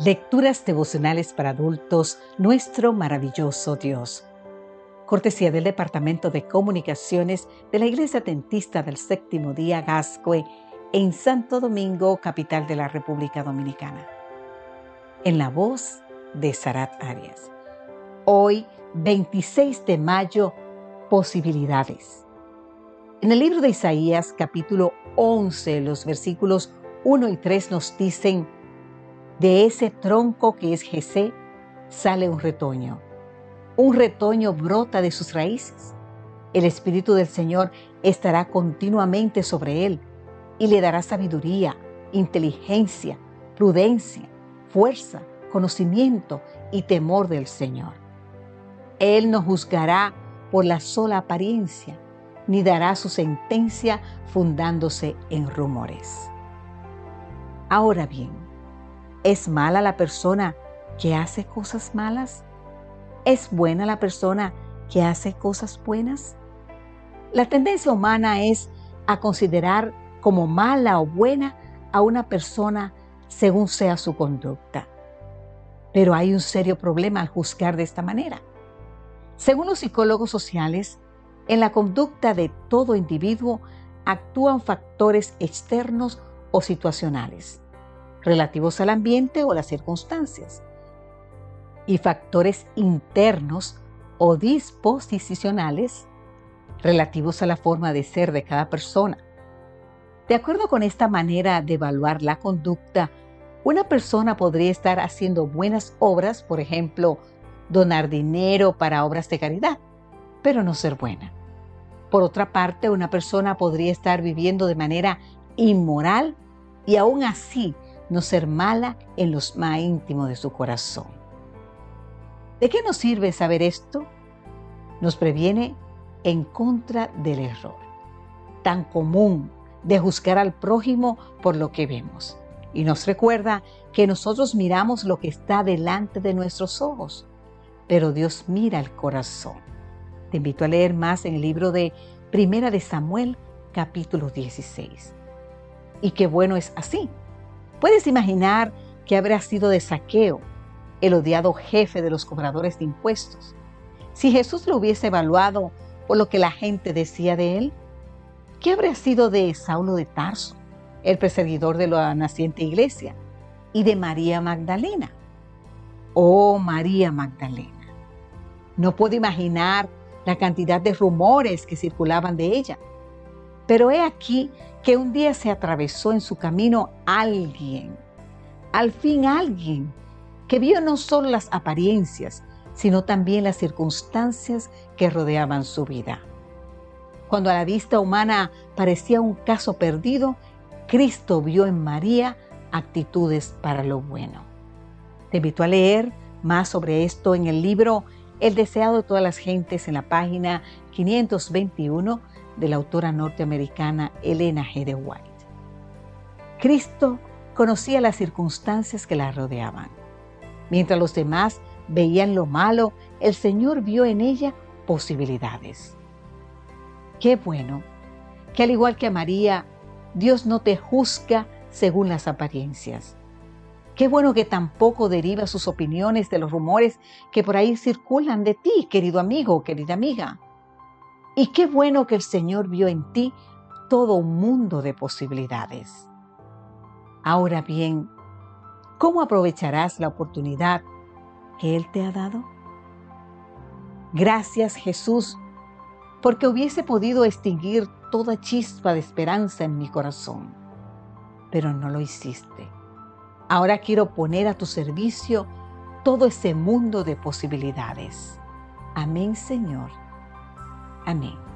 Lecturas devocionales para adultos, nuestro maravilloso Dios. Cortesía del Departamento de Comunicaciones de la Iglesia Dentista del Séptimo Día Gascue en Santo Domingo, capital de la República Dominicana. En la voz de Sarat Arias. Hoy, 26 de mayo, posibilidades. En el libro de Isaías, capítulo 11, los versículos 1 y 3 nos dicen, de ese tronco que es Jesé sale un retoño. Un retoño brota de sus raíces. El Espíritu del Señor estará continuamente sobre él y le dará sabiduría, inteligencia, prudencia, fuerza, conocimiento y temor del Señor. Él no juzgará por la sola apariencia, ni dará su sentencia fundándose en rumores. Ahora bien, ¿Es mala la persona que hace cosas malas? ¿Es buena la persona que hace cosas buenas? La tendencia humana es a considerar como mala o buena a una persona según sea su conducta. Pero hay un serio problema al juzgar de esta manera. Según los psicólogos sociales, en la conducta de todo individuo actúan factores externos o situacionales relativos al ambiente o las circunstancias, y factores internos o disposicionales relativos a la forma de ser de cada persona. De acuerdo con esta manera de evaluar la conducta, una persona podría estar haciendo buenas obras, por ejemplo, donar dinero para obras de caridad, pero no ser buena. Por otra parte, una persona podría estar viviendo de manera inmoral y aún así no ser mala en los más íntimos de su corazón. ¿De qué nos sirve saber esto? Nos previene en contra del error, tan común de juzgar al prójimo por lo que vemos. Y nos recuerda que nosotros miramos lo que está delante de nuestros ojos, pero Dios mira el corazón. Te invito a leer más en el libro de Primera de Samuel, capítulo 16. Y qué bueno es así, Puedes imaginar que habría sido de saqueo, el odiado jefe de los cobradores de impuestos, si Jesús lo hubiese evaluado por lo que la gente decía de él. ¿Qué habría sido de Saulo de Tarso, el perseguidor de la naciente iglesia, y de María Magdalena? Oh, María Magdalena. No puedo imaginar la cantidad de rumores que circulaban de ella. Pero he aquí que un día se atravesó en su camino alguien, al fin alguien, que vio no solo las apariencias, sino también las circunstancias que rodeaban su vida. Cuando a la vista humana parecía un caso perdido, Cristo vio en María actitudes para lo bueno. Te invito a leer más sobre esto en el libro El deseado de todas las gentes en la página 521 de la autora norteamericana Elena G. White. Cristo conocía las circunstancias que la rodeaban. Mientras los demás veían lo malo, el Señor vio en ella posibilidades. Qué bueno que al igual que a María, Dios no te juzga según las apariencias. Qué bueno que tampoco deriva sus opiniones de los rumores que por ahí circulan de ti, querido amigo, querida amiga. Y qué bueno que el Señor vio en ti todo un mundo de posibilidades. Ahora bien, ¿cómo aprovecharás la oportunidad que Él te ha dado? Gracias Jesús, porque hubiese podido extinguir toda chispa de esperanza en mi corazón, pero no lo hiciste. Ahora quiero poner a tu servicio todo ese mundo de posibilidades. Amén, Señor. Amém.